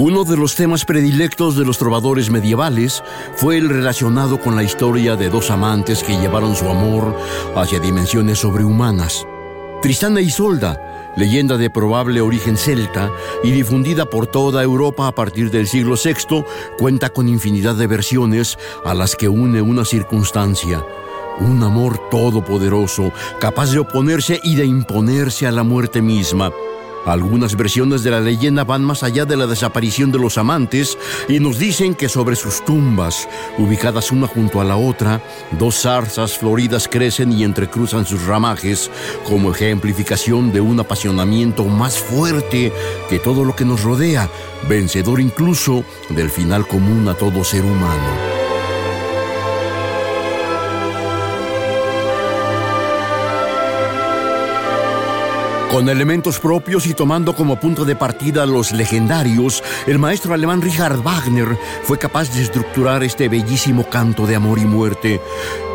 Uno de los temas predilectos de los trovadores medievales fue el relacionado con la historia de dos amantes que llevaron su amor hacia dimensiones sobrehumanas. Tristán e Isolda, leyenda de probable origen celta y difundida por toda Europa a partir del siglo VI, cuenta con infinidad de versiones a las que une una circunstancia, un amor todopoderoso, capaz de oponerse y de imponerse a la muerte misma. Algunas versiones de la leyenda van más allá de la desaparición de los amantes y nos dicen que sobre sus tumbas, ubicadas una junto a la otra, dos zarzas floridas crecen y entrecruzan sus ramajes como ejemplificación de un apasionamiento más fuerte que todo lo que nos rodea, vencedor incluso del final común a todo ser humano. Con elementos propios y tomando como punto de partida los legendarios, el maestro alemán Richard Wagner fue capaz de estructurar este bellísimo canto de amor y muerte.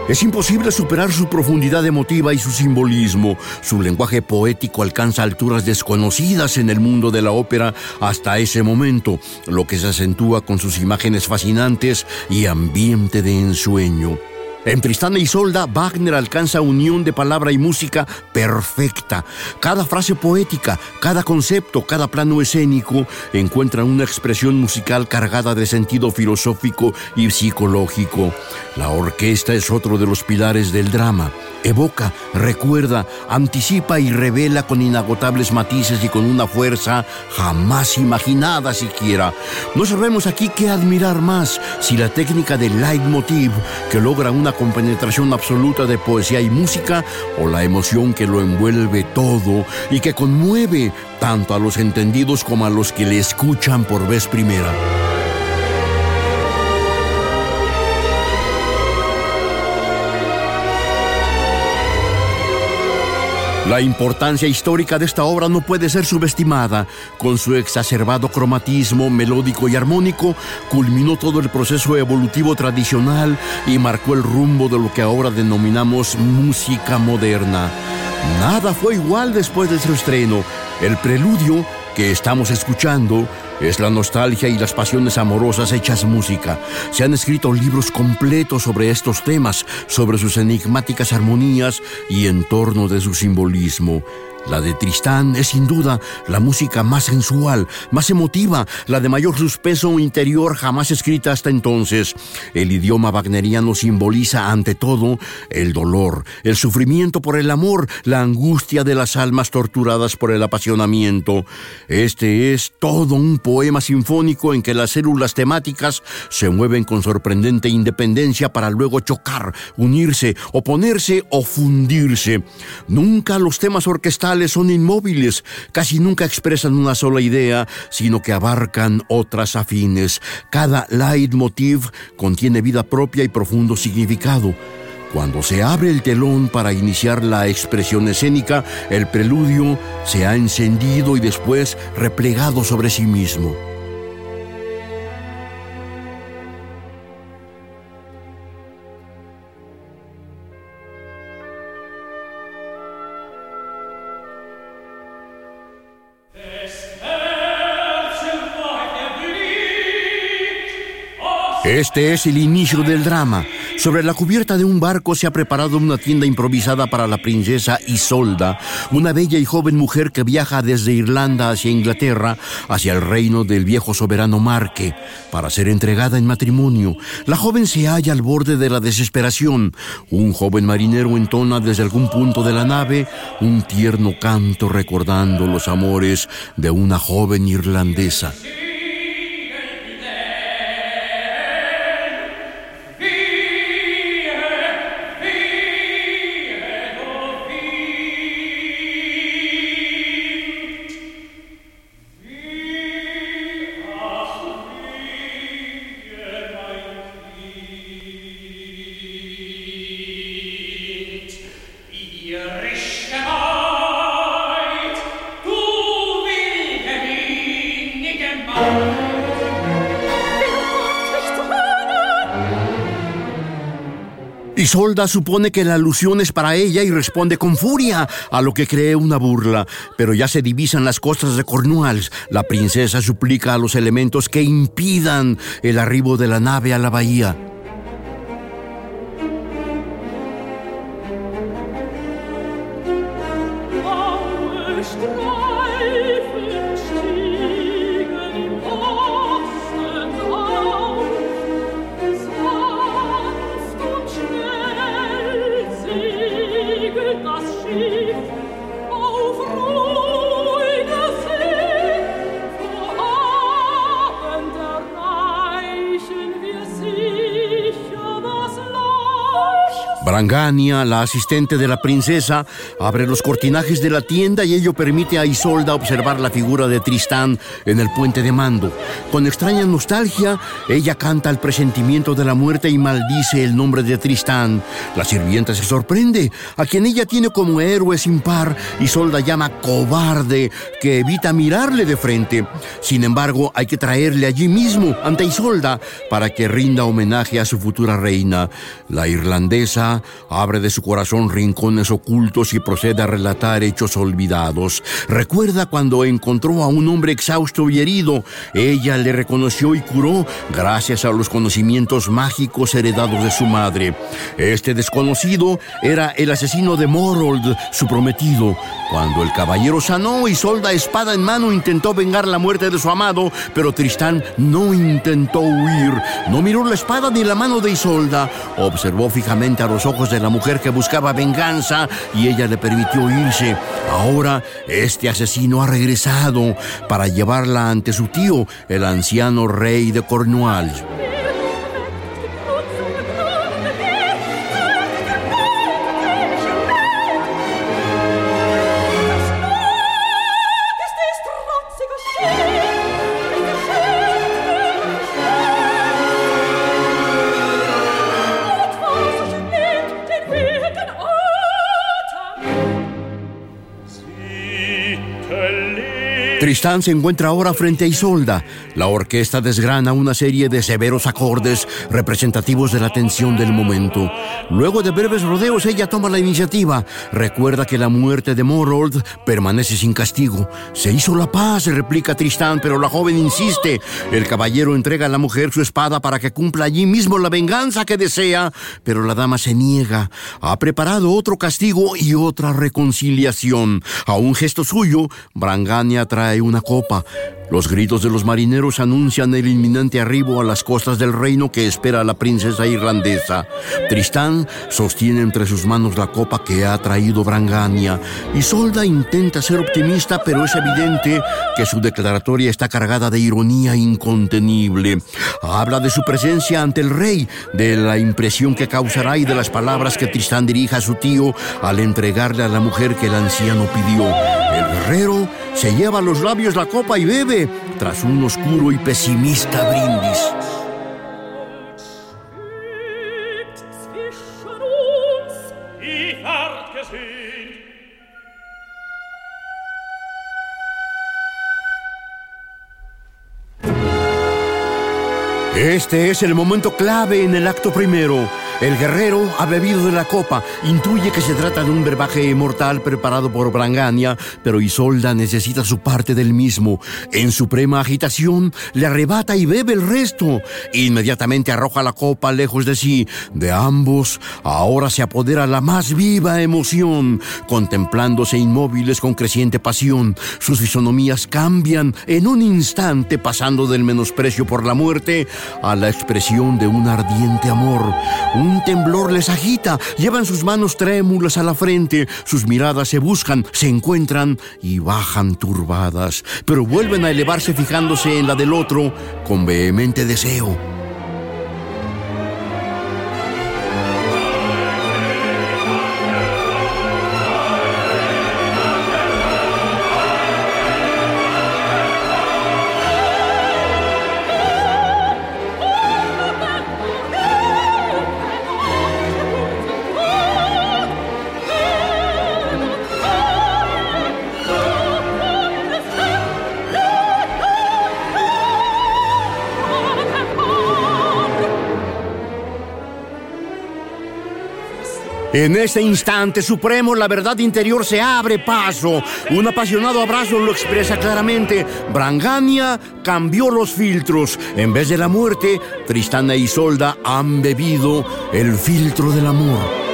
Es imposible superar su profundidad emotiva y su simbolismo. Su lenguaje poético alcanza alturas desconocidas en el mundo de la ópera hasta ese momento, lo que se acentúa con sus imágenes fascinantes y ambiente de ensueño. En Tristán e Isolda, Wagner alcanza unión de palabra y música perfecta. Cada frase poética, cada concepto, cada plano escénico encuentra una expresión musical cargada de sentido filosófico y psicológico. La orquesta es otro de los pilares del drama. Evoca, recuerda, anticipa y revela con inagotables matices y con una fuerza jamás imaginada siquiera. No sabemos aquí qué admirar más, si la técnica del leitmotiv que logra una con penetración absoluta de poesía y música o la emoción que lo envuelve todo y que conmueve tanto a los entendidos como a los que le escuchan por vez primera. La importancia histórica de esta obra no puede ser subestimada. Con su exacerbado cromatismo melódico y armónico, culminó todo el proceso evolutivo tradicional y marcó el rumbo de lo que ahora denominamos música moderna. Nada fue igual después de su estreno. El preludio que estamos escuchando es la nostalgia y las pasiones amorosas hechas música. Se han escrito libros completos sobre estos temas, sobre sus enigmáticas armonías y en torno de su simbolismo. La de Tristán es sin duda la música más sensual, más emotiva, la de mayor suspenso interior jamás escrita hasta entonces. El idioma wagneriano simboliza ante todo el dolor, el sufrimiento por el amor, la angustia de las almas torturadas por el apasionamiento. Este es todo un poema sinfónico en que las células temáticas se mueven con sorprendente independencia para luego chocar, unirse, oponerse o fundirse. Nunca los temas orquestales son inmóviles, casi nunca expresan una sola idea, sino que abarcan otras afines. Cada leitmotiv contiene vida propia y profundo significado. Cuando se abre el telón para iniciar la expresión escénica, el preludio se ha encendido y después replegado sobre sí mismo. Este es el inicio del drama. Sobre la cubierta de un barco se ha preparado una tienda improvisada para la princesa Isolda, una bella y joven mujer que viaja desde Irlanda hacia Inglaterra, hacia el reino del viejo soberano Marque, para ser entregada en matrimonio. La joven se halla al borde de la desesperación. Un joven marinero entona desde algún punto de la nave un tierno canto recordando los amores de una joven irlandesa. Isolda supone que la alusión es para ella y responde con furia, a lo que cree una burla. Pero ya se divisan las costas de Cornwalls. La princesa suplica a los elementos que impidan el arribo de la nave a la bahía. Brangania, la asistente de la princesa, abre los cortinajes de la tienda y ello permite a Isolda observar la figura de Tristán en el puente de mando. Con extraña nostalgia, ella canta el presentimiento de la muerte y maldice el nombre de Tristán. La sirvienta se sorprende, a quien ella tiene como héroe sin par, Isolda llama cobarde, que evita mirarle de frente. Sin embargo, hay que traerle allí mismo, ante Isolda, para que rinda homenaje a su futura reina. La irlandesa abre de su corazón rincones ocultos y procede a relatar hechos olvidados. Recuerda cuando encontró a un hombre exhausto y herido. Ella le reconoció y curó gracias a los conocimientos mágicos heredados de su madre. Este desconocido era el asesino de Morold, su prometido. Cuando el caballero sanó y solda espada en mano intentó vengar la muerte de su amado, pero Tristán no intentó huir. No miró la espada ni la mano de Isolda. Observó fijamente a los ojos de la mujer que buscaba venganza y ella le permitió irse. Ahora este asesino ha regresado para llevarla ante su tío, el anciano rey de Cornwall. Tristán se encuentra ahora frente a Isolda. La orquesta desgrana una serie de severos acordes representativos de la tensión del momento. Luego de breves rodeos, ella toma la iniciativa. Recuerda que la muerte de Morold permanece sin castigo. Se hizo la paz, replica Tristán, pero la joven insiste. El caballero entrega a la mujer su espada para que cumpla allí mismo la venganza que desea, pero la dama se niega. Ha preparado otro castigo y otra reconciliación. A un gesto suyo, Brangania trae una copa. Los gritos de los marineros anuncian el inminente arribo a las costas del reino que espera a la princesa irlandesa. Tristán sostiene entre sus manos la copa que ha traído Brangania. Isolda intenta ser optimista, pero es evidente que su declaratoria está cargada de ironía incontenible. Habla de su presencia ante el rey, de la impresión que causará y de las palabras que Tristán dirija a su tío al entregarle a la mujer que el anciano pidió. El guerrero se lleva a los labios la copa y bebe tras un oscuro y pesimista brindis. Este es el momento clave en el acto primero. El guerrero ha bebido de la copa, intuye que se trata de un brebaje mortal preparado por Brangania, pero Isolda necesita su parte del mismo. En suprema agitación, le arrebata y bebe el resto. Inmediatamente arroja la copa lejos de sí. De ambos, ahora se apodera la más viva emoción, contemplándose inmóviles con creciente pasión. Sus fisonomías cambian en un instante, pasando del menosprecio por la muerte a la expresión de un ardiente amor. Temblor les agita, llevan sus manos trémulas a la frente, sus miradas se buscan, se encuentran y bajan turbadas, pero vuelven a elevarse fijándose en la del otro con vehemente deseo. En este instante supremo, la verdad interior se abre paso. Un apasionado abrazo lo expresa claramente. Brangania cambió los filtros. En vez de la muerte, Tristana y Isolda han bebido el filtro del amor.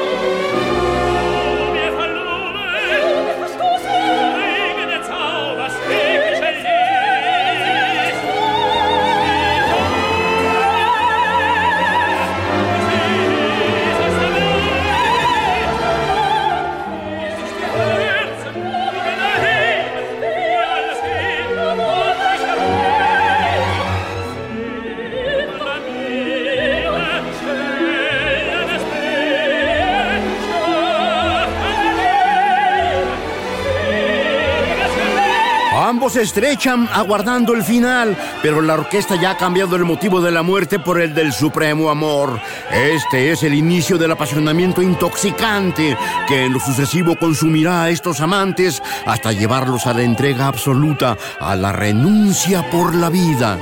Estrechan aguardando el final, pero la orquesta ya ha cambiado el motivo de la muerte por el del supremo amor. Este es el inicio del apasionamiento intoxicante que en lo sucesivo consumirá a estos amantes hasta llevarlos a la entrega absoluta, a la renuncia por la vida.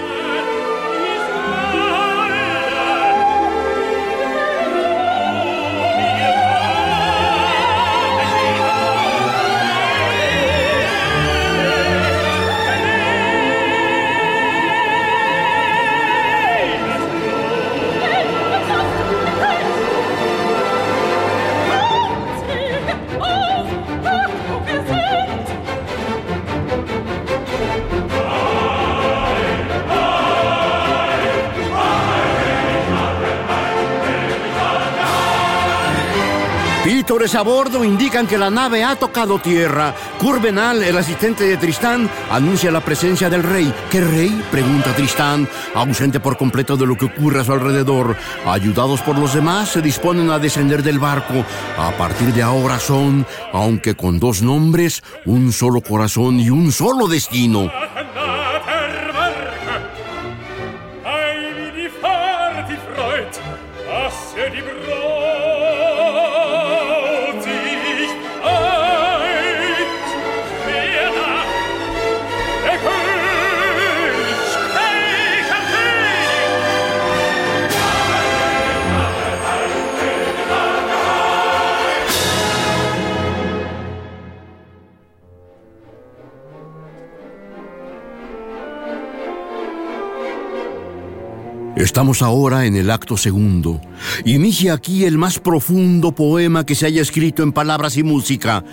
A bordo indican que la nave ha tocado tierra. Curvenal, el asistente de Tristán, anuncia la presencia del rey. ¿Qué rey? pregunta Tristán, ausente por completo de lo que ocurre a su alrededor. Ayudados por los demás, se disponen a descender del barco. A partir de ahora son, aunque con dos nombres, un solo corazón y un solo destino. Estamos ahora en el acto segundo. Inicia aquí el más profundo poema que se haya escrito en palabras y música.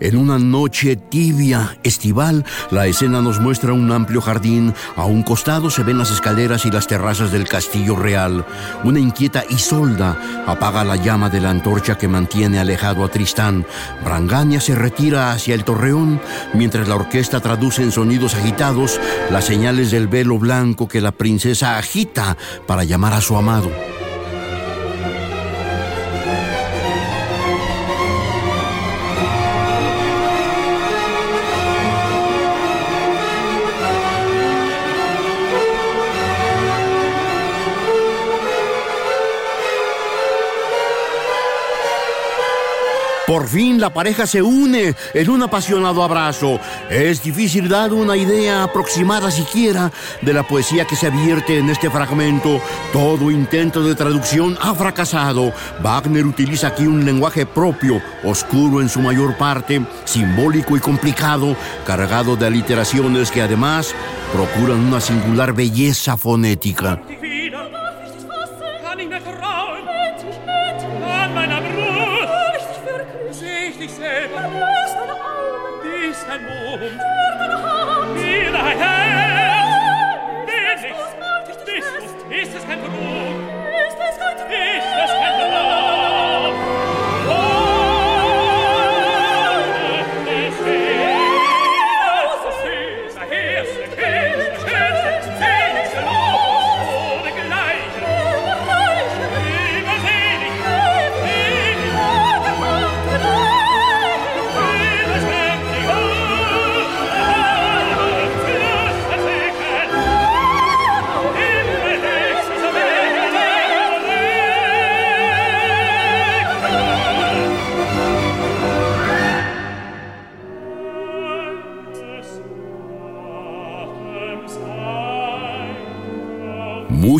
En una noche tibia, estival, la escena nos muestra un amplio jardín. A un costado se ven las escaleras y las terrazas del castillo real. Una inquieta Isolda apaga la llama de la antorcha que mantiene alejado a Tristán. Brangania se retira hacia el torreón, mientras la orquesta traduce en sonidos agitados las señales del velo blanco que la princesa agita para llamar a su amado. Por fin la pareja se une en un apasionado abrazo. Es difícil dar una idea aproximada siquiera de la poesía que se advierte en este fragmento. Todo intento de traducción ha fracasado. Wagner utiliza aquí un lenguaje propio, oscuro en su mayor parte, simbólico y complicado, cargado de aliteraciones que además procuran una singular belleza fonética.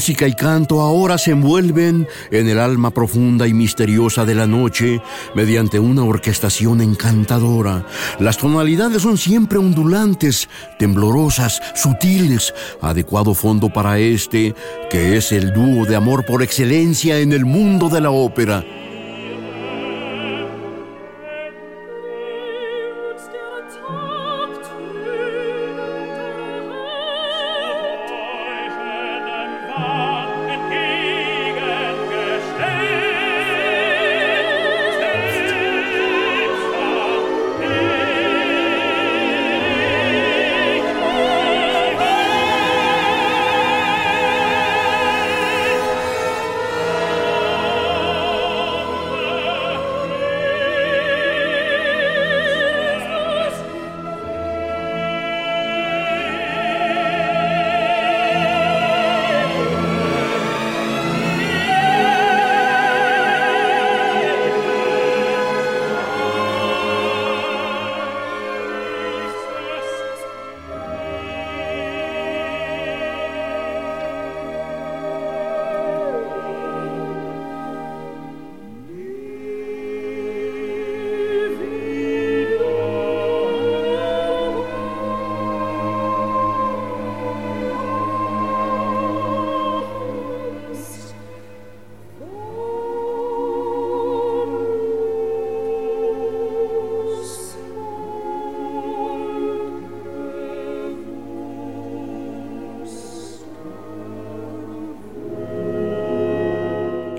Música y canto ahora se envuelven en el alma profunda y misteriosa de la noche mediante una orquestación encantadora. Las tonalidades son siempre ondulantes, temblorosas, sutiles, adecuado fondo para este, que es el dúo de amor por excelencia en el mundo de la ópera.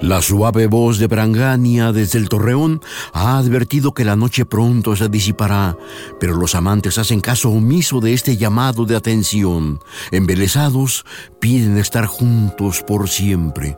La suave voz de Brangania desde el torreón ha advertido que la noche pronto se disipará, pero los amantes hacen caso omiso de este llamado de atención. Embelesados, piden estar juntos por siempre.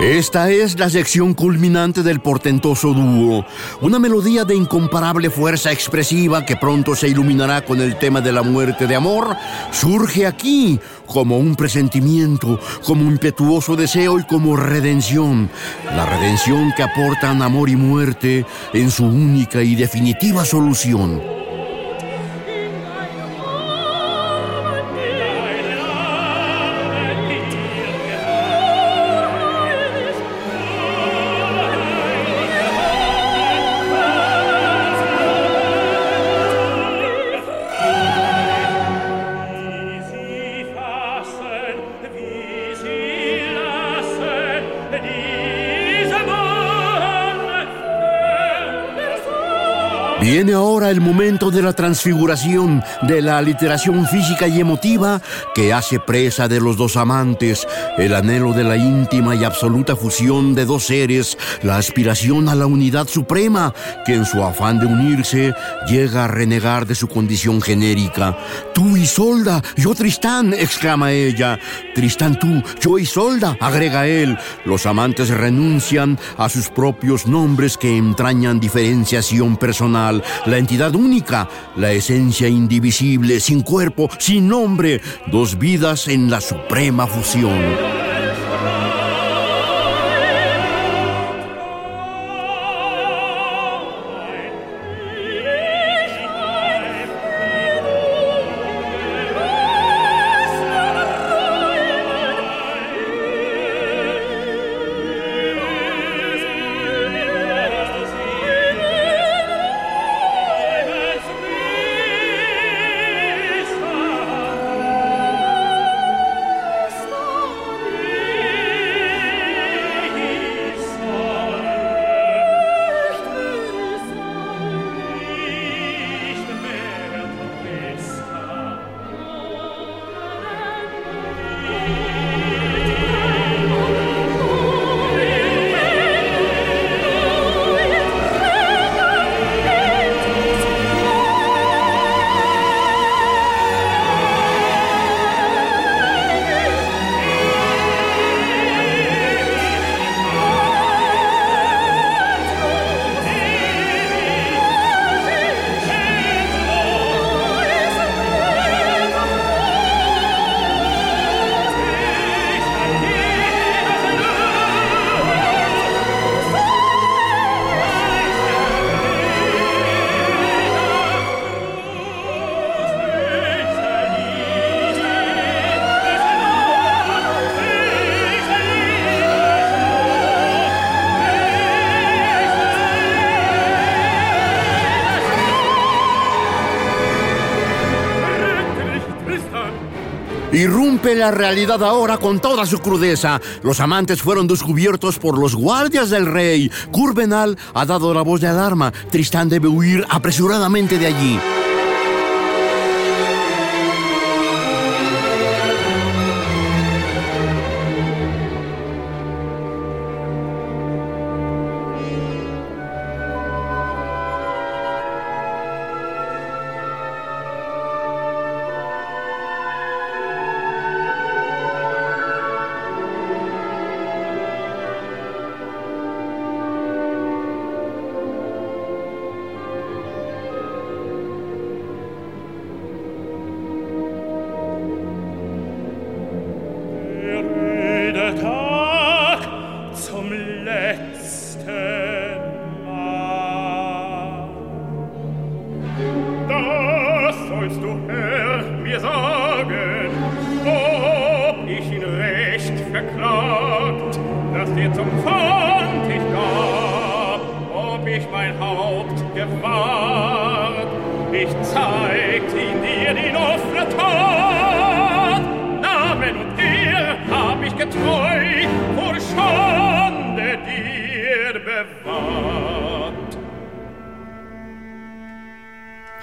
Esta es la sección culminante del portentoso dúo, una melodía de incomparable fuerza expresiva que pronto se iluminará con el tema de la muerte de amor, surge aquí como un presentimiento, como impetuoso deseo y como redención, la redención que aportan amor y muerte en su única y definitiva solución. Viene ahora el momento de la transfiguración, de la aliteración física y emotiva que hace presa de los dos amantes, el anhelo de la íntima y absoluta fusión de dos seres, la aspiración a la unidad suprema, que en su afán de unirse llega a renegar de su condición genérica. Tú Isolda, yo Tristán, exclama ella. Tristán tú, yo Isolda, agrega él. Los amantes renuncian a sus propios nombres que entrañan diferenciación personal la entidad única, la esencia indivisible, sin cuerpo, sin nombre, dos vidas en la suprema fusión. La realidad ahora con toda su crudeza. Los amantes fueron descubiertos por los guardias del rey. Curvenal ha dado la voz de alarma. Tristán debe huir apresuradamente de allí. zeigt ihn dir in offener Tat. Namen und Ehe hab ich getreu vor Scham.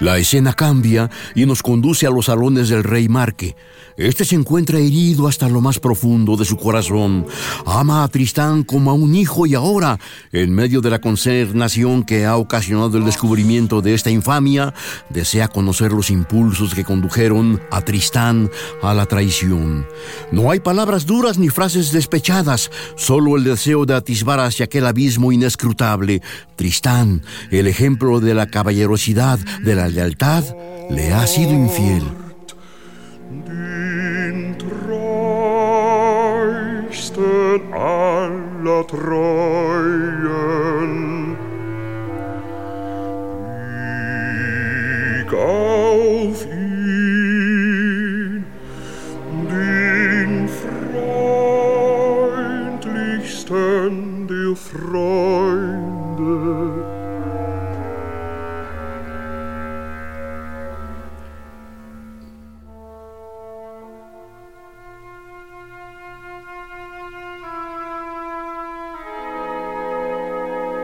La escena cambia y nos conduce a los salones del rey Marque. Este se encuentra herido hasta lo más profundo de su corazón. Ama a Tristán como a un hijo y ahora, en medio de la consternación que ha ocasionado el descubrimiento de esta infamia, desea conocer los impulsos que condujeron a Tristán a la traición. No hay palabras duras ni frases despechadas, solo el deseo de atisbar hacia aquel abismo inescrutable. Tristán, el ejemplo de la caballerosidad, de la lealtad, le ha sido infiel.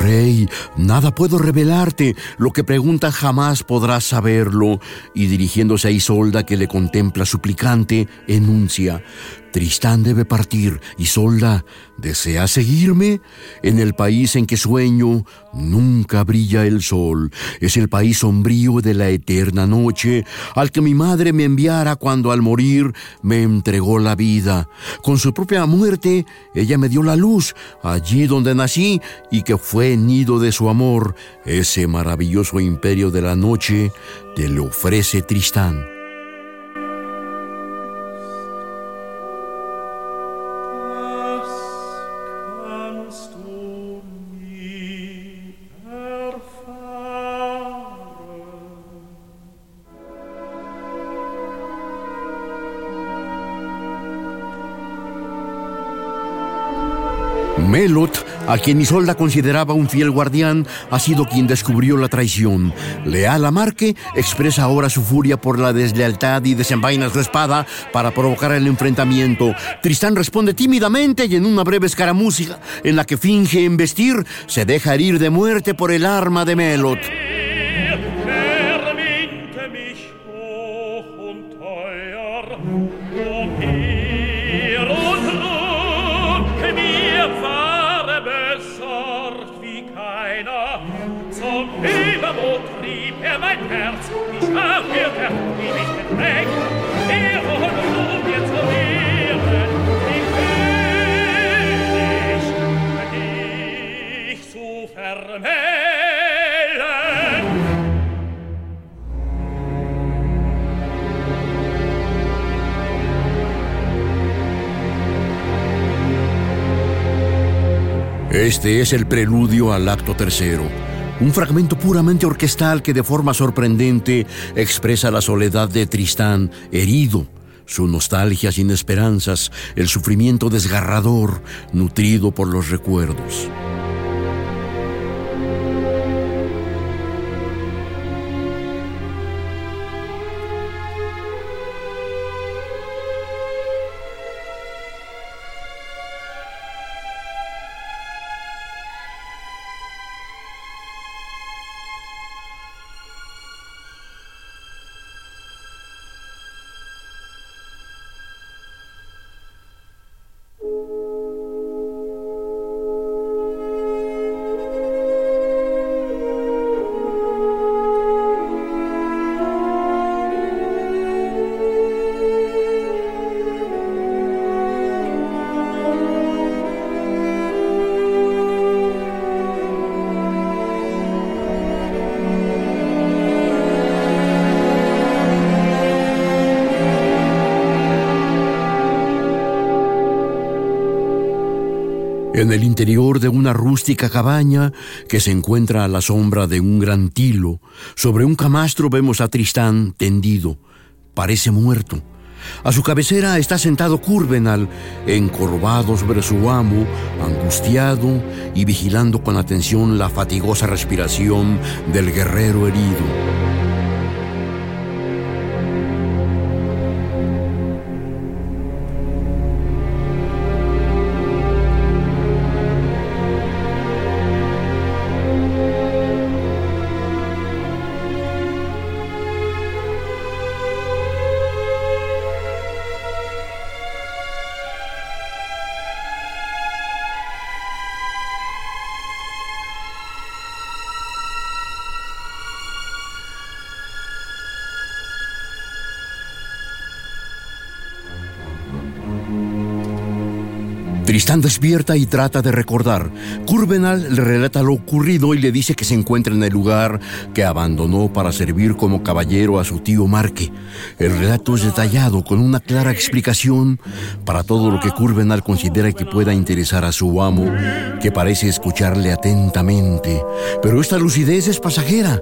Rey, nada puedo revelarte, lo que pregunta jamás podrás saberlo. Y dirigiéndose a Isolda, que le contempla suplicante, enuncia, Tristán debe partir. Isolda, ¿desea seguirme? En el país en que sueño nunca brilla el sol. Es el país sombrío de la eterna noche, al que mi madre me enviara cuando al morir me entregó la vida. Con su propia muerte, ella me dio la luz, allí donde nací y que fue nido de su amor. Ese maravilloso imperio de la noche te lo ofrece Tristán. Melot, a quien Isolda consideraba un fiel guardián, ha sido quien descubrió la traición. Leal a Marque, expresa ahora su furia por la deslealtad y desenvaina su espada para provocar el enfrentamiento. Tristán responde tímidamente y en una breve escaramuza en la que finge embestir, se deja herir de muerte por el arma de Melot. Este es el preludio al acto tercero, un fragmento puramente orquestal que de forma sorprendente expresa la soledad de Tristán, herido, su nostalgia sin esperanzas, el sufrimiento desgarrador, nutrido por los recuerdos. En el interior de una rústica cabaña que se encuentra a la sombra de un gran tilo. Sobre un camastro vemos a Tristán tendido. Parece muerto. A su cabecera está sentado Curvenal, encorvado sobre su amo, angustiado y vigilando con atención la fatigosa respiración del guerrero herido. Tristán despierta y trata de recordar. Curvenal le relata lo ocurrido y le dice que se encuentra en el lugar que abandonó para servir como caballero a su tío Marque. El relato es detallado con una clara explicación para todo lo que Curvenal considera que pueda interesar a su amo, que parece escucharle atentamente. Pero esta lucidez es pasajera.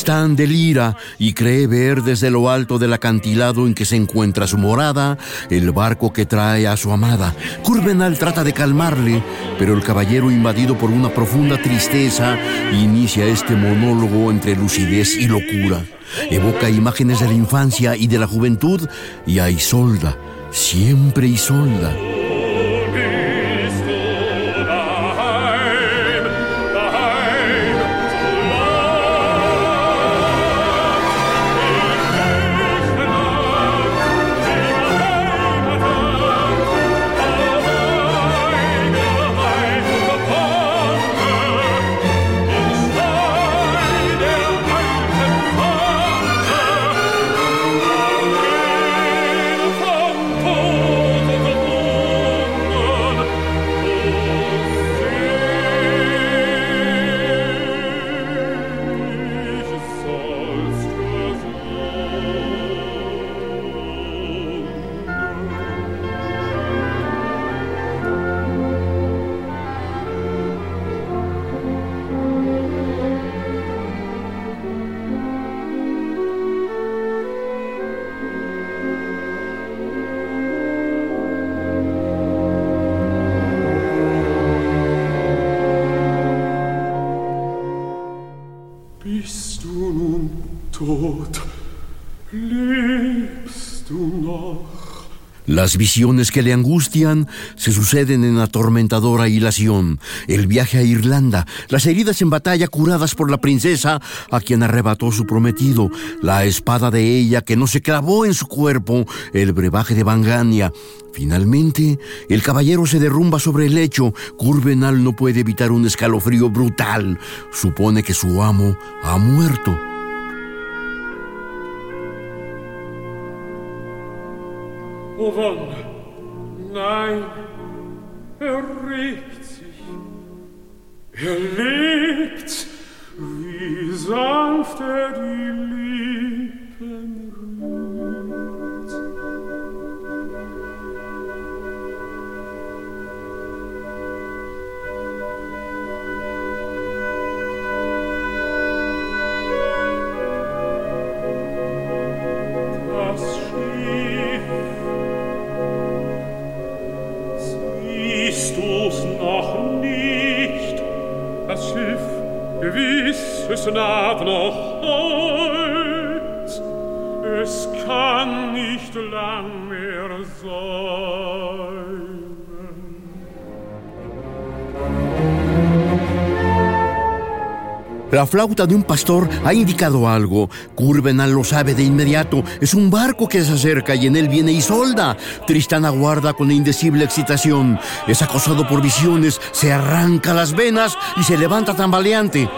Tristán delira y cree ver desde lo alto del acantilado en que se encuentra su morada el barco que trae a su amada. Curvenal trata de calmarle, pero el caballero invadido por una profunda tristeza inicia este monólogo entre lucidez y locura. Evoca imágenes de la infancia y de la juventud y a Isolda, siempre Isolda. Las visiones que le angustian se suceden en atormentadora hilación. El viaje a Irlanda, las heridas en batalla curadas por la princesa a quien arrebató su prometido, la espada de ella que no se clavó en su cuerpo, el brebaje de Bangania. Finalmente, el caballero se derrumba sobre el lecho. Curvenal no puede evitar un escalofrío brutal. Supone que su amo ha muerto. Wonne, nein, er regt sich, er lebt, wie sanft er die Lippen La flauta de un pastor ha indicado algo. Curvenal lo sabe de inmediato. Es un barco que se acerca y en él viene Isolda. Tristán aguarda con indecible excitación. Es acosado por visiones, se arranca las venas y se levanta tambaleante.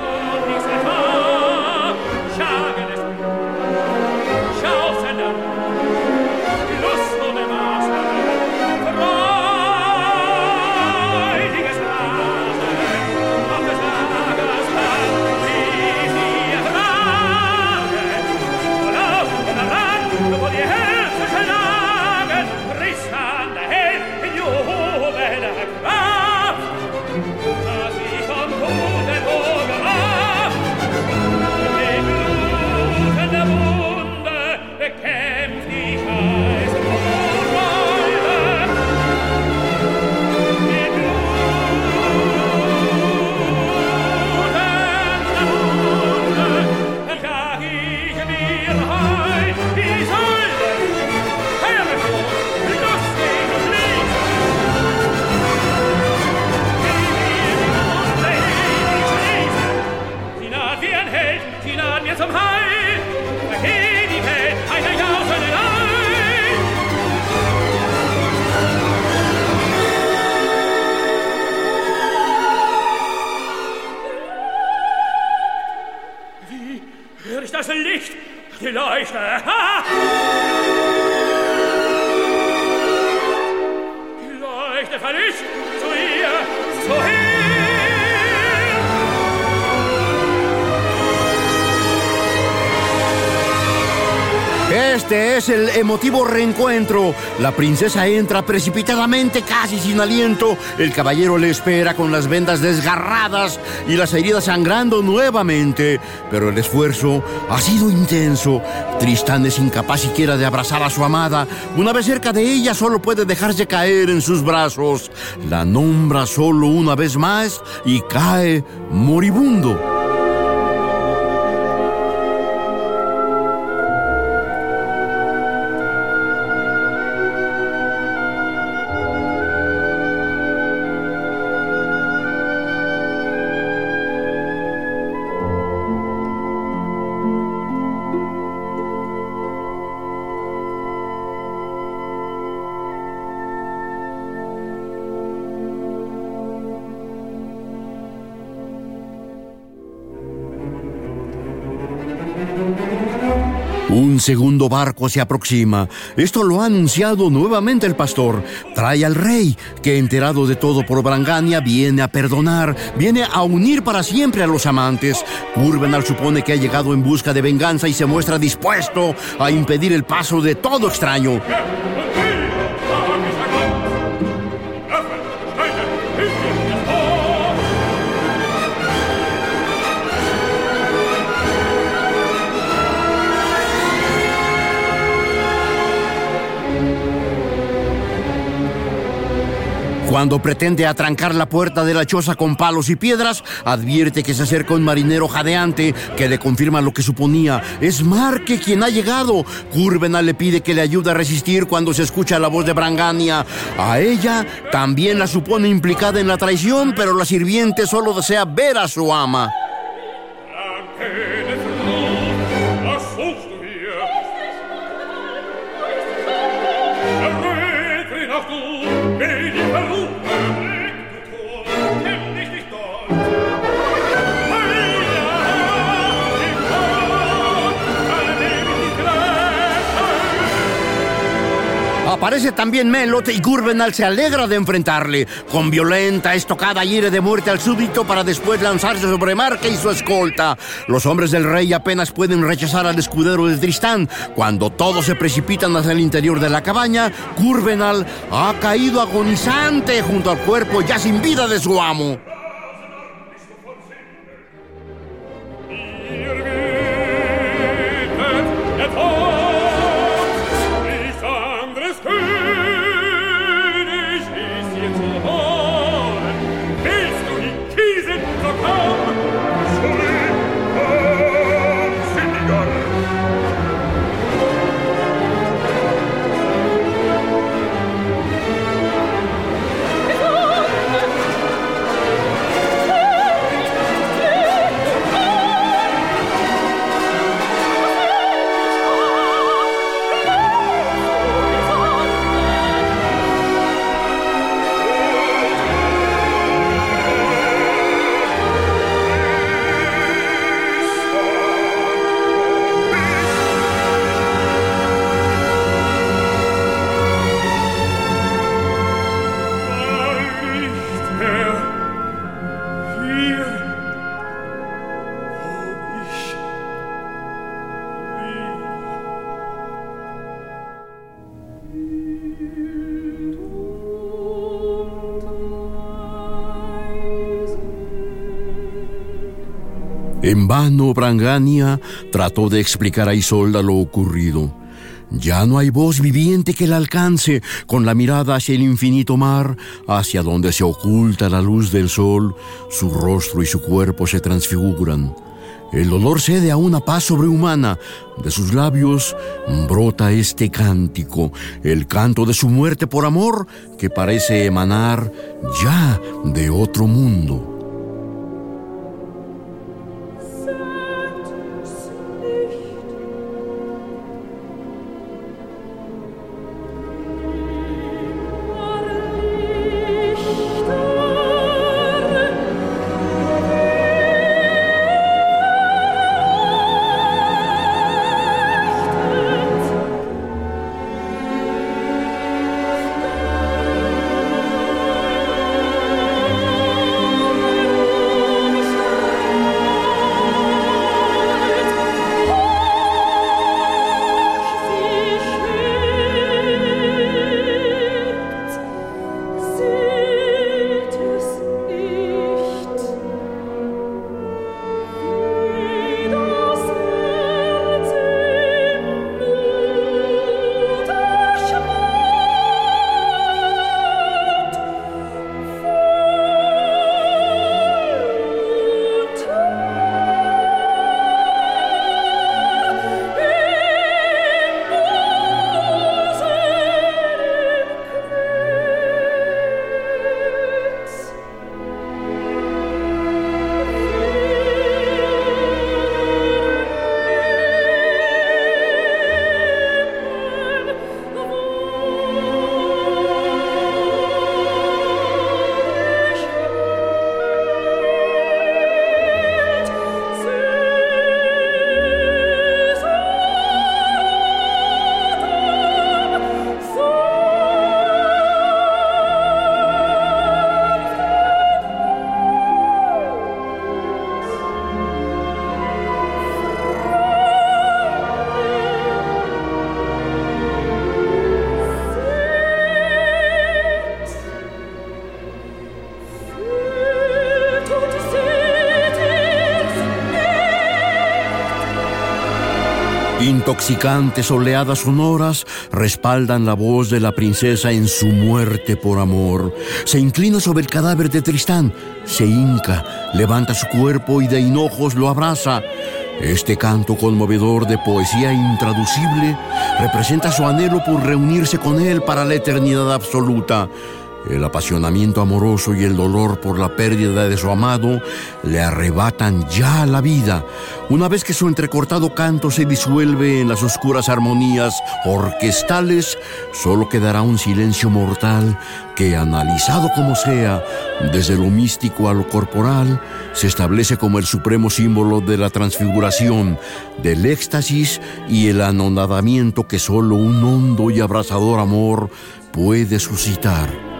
Este es el emotivo reencuentro. La princesa entra precipitadamente, casi sin aliento. El caballero le espera con las vendas desgarradas y las heridas sangrando nuevamente. Pero el esfuerzo ha sido intenso. Tristán es incapaz siquiera de abrazar a su amada. Una vez cerca de ella, solo puede dejarse caer en sus brazos. La nombra solo una vez más y cae moribundo. Segundo barco se aproxima. Esto lo ha anunciado nuevamente el pastor. Trae al rey, que enterado de todo por Brangania, viene a perdonar, viene a unir para siempre a los amantes. Curvenal supone que ha llegado en busca de venganza y se muestra dispuesto a impedir el paso de todo extraño. Cuando pretende atrancar la puerta de la choza con palos y piedras, advierte que se acerca un marinero jadeante que le confirma lo que suponía. Es Marque quien ha llegado. Curvena le pide que le ayude a resistir cuando se escucha la voz de Brangania. A ella también la supone implicada en la traición, pero la sirviente solo desea ver a su ama. Aparece también Melot y Gurbenal se alegra de enfrentarle. Con violenta estocada hiere de muerte al súbdito para después lanzarse sobre Marque y su escolta. Los hombres del rey apenas pueden rechazar al escudero de Tristán. Cuando todos se precipitan hacia el interior de la cabaña, Gurbenal ha caído agonizante junto al cuerpo ya sin vida de su amo. En vano, Brangania trató de explicar a Isolda lo ocurrido. Ya no hay voz viviente que la alcance, con la mirada hacia el infinito mar, hacia donde se oculta la luz del sol, su rostro y su cuerpo se transfiguran. El dolor cede a una paz sobrehumana. De sus labios brota este cántico, el canto de su muerte por amor, que parece emanar ya de otro mundo. Intoxicantes oleadas sonoras respaldan la voz de la princesa en su muerte por amor. Se inclina sobre el cadáver de Tristán, se hinca, levanta su cuerpo y de hinojos lo abraza. Este canto conmovedor de poesía intraducible representa su anhelo por reunirse con él para la eternidad absoluta. El apasionamiento amoroso y el dolor por la pérdida de su amado le arrebatan ya la vida, una vez que su entrecortado canto se disuelve en las oscuras armonías orquestales, solo quedará un silencio mortal que, analizado como sea, desde lo místico a lo corporal, se establece como el supremo símbolo de la transfiguración, del éxtasis y el anonadamiento que solo un hondo y abrasador amor puede suscitar.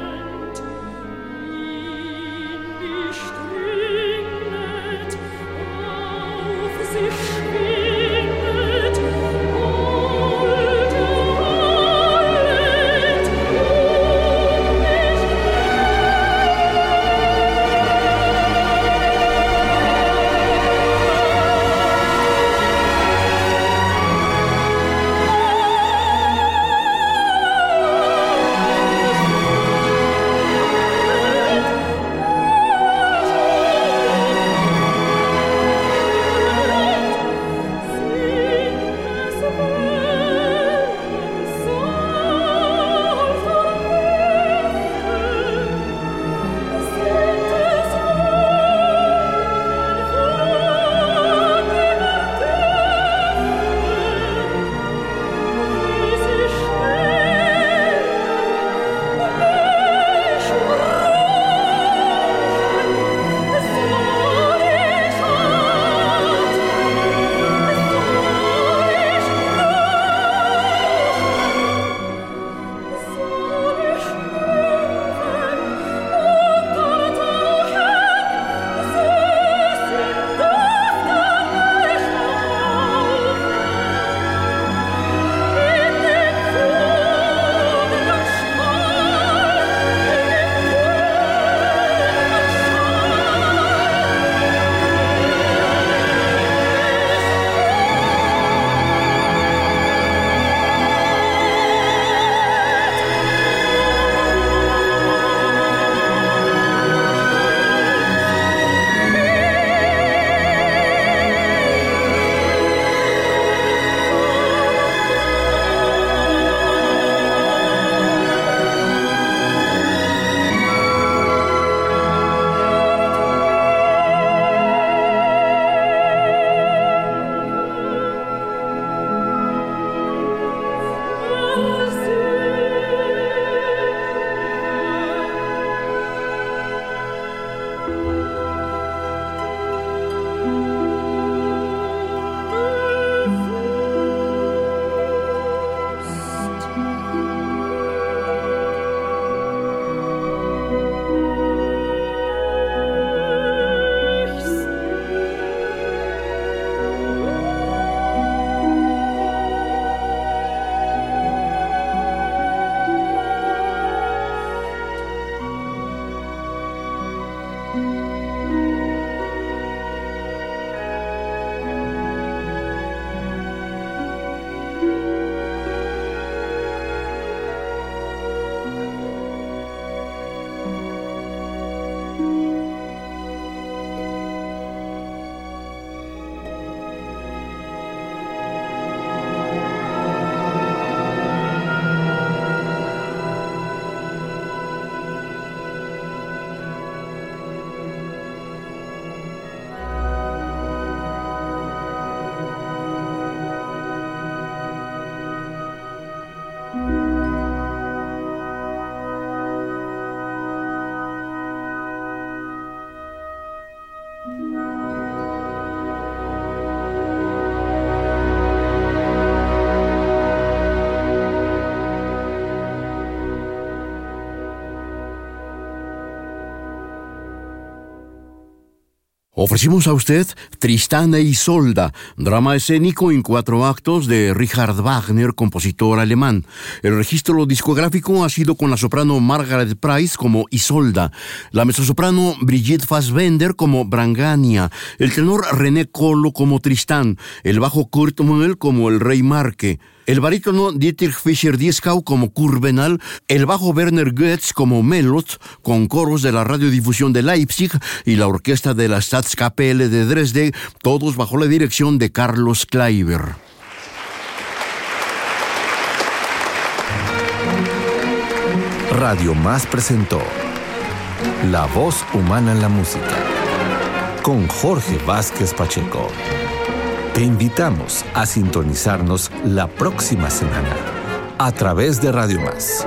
Ofrecimos a usted Tristán e Isolda, drama escénico en cuatro actos de Richard Wagner, compositor alemán. El registro discográfico ha sido con la soprano Margaret Price como Isolda, la mezzosoprano Brigitte Fassbender como Brangania, el tenor René Colo como Tristán, el bajo Kurt Muell como el Rey Marque, el barítono Dietrich Fischer-Dieskau como Kurvenal, el bajo Werner Goetz como Melot, con coros de la radiodifusión de Leipzig y la orquesta de la Staatskapelle de Dresde, todos bajo la dirección de Carlos Kleiber. Radio Más presentó La voz humana en la música con Jorge Vázquez Pacheco. Te invitamos a sintonizarnos la próxima semana a través de Radio Más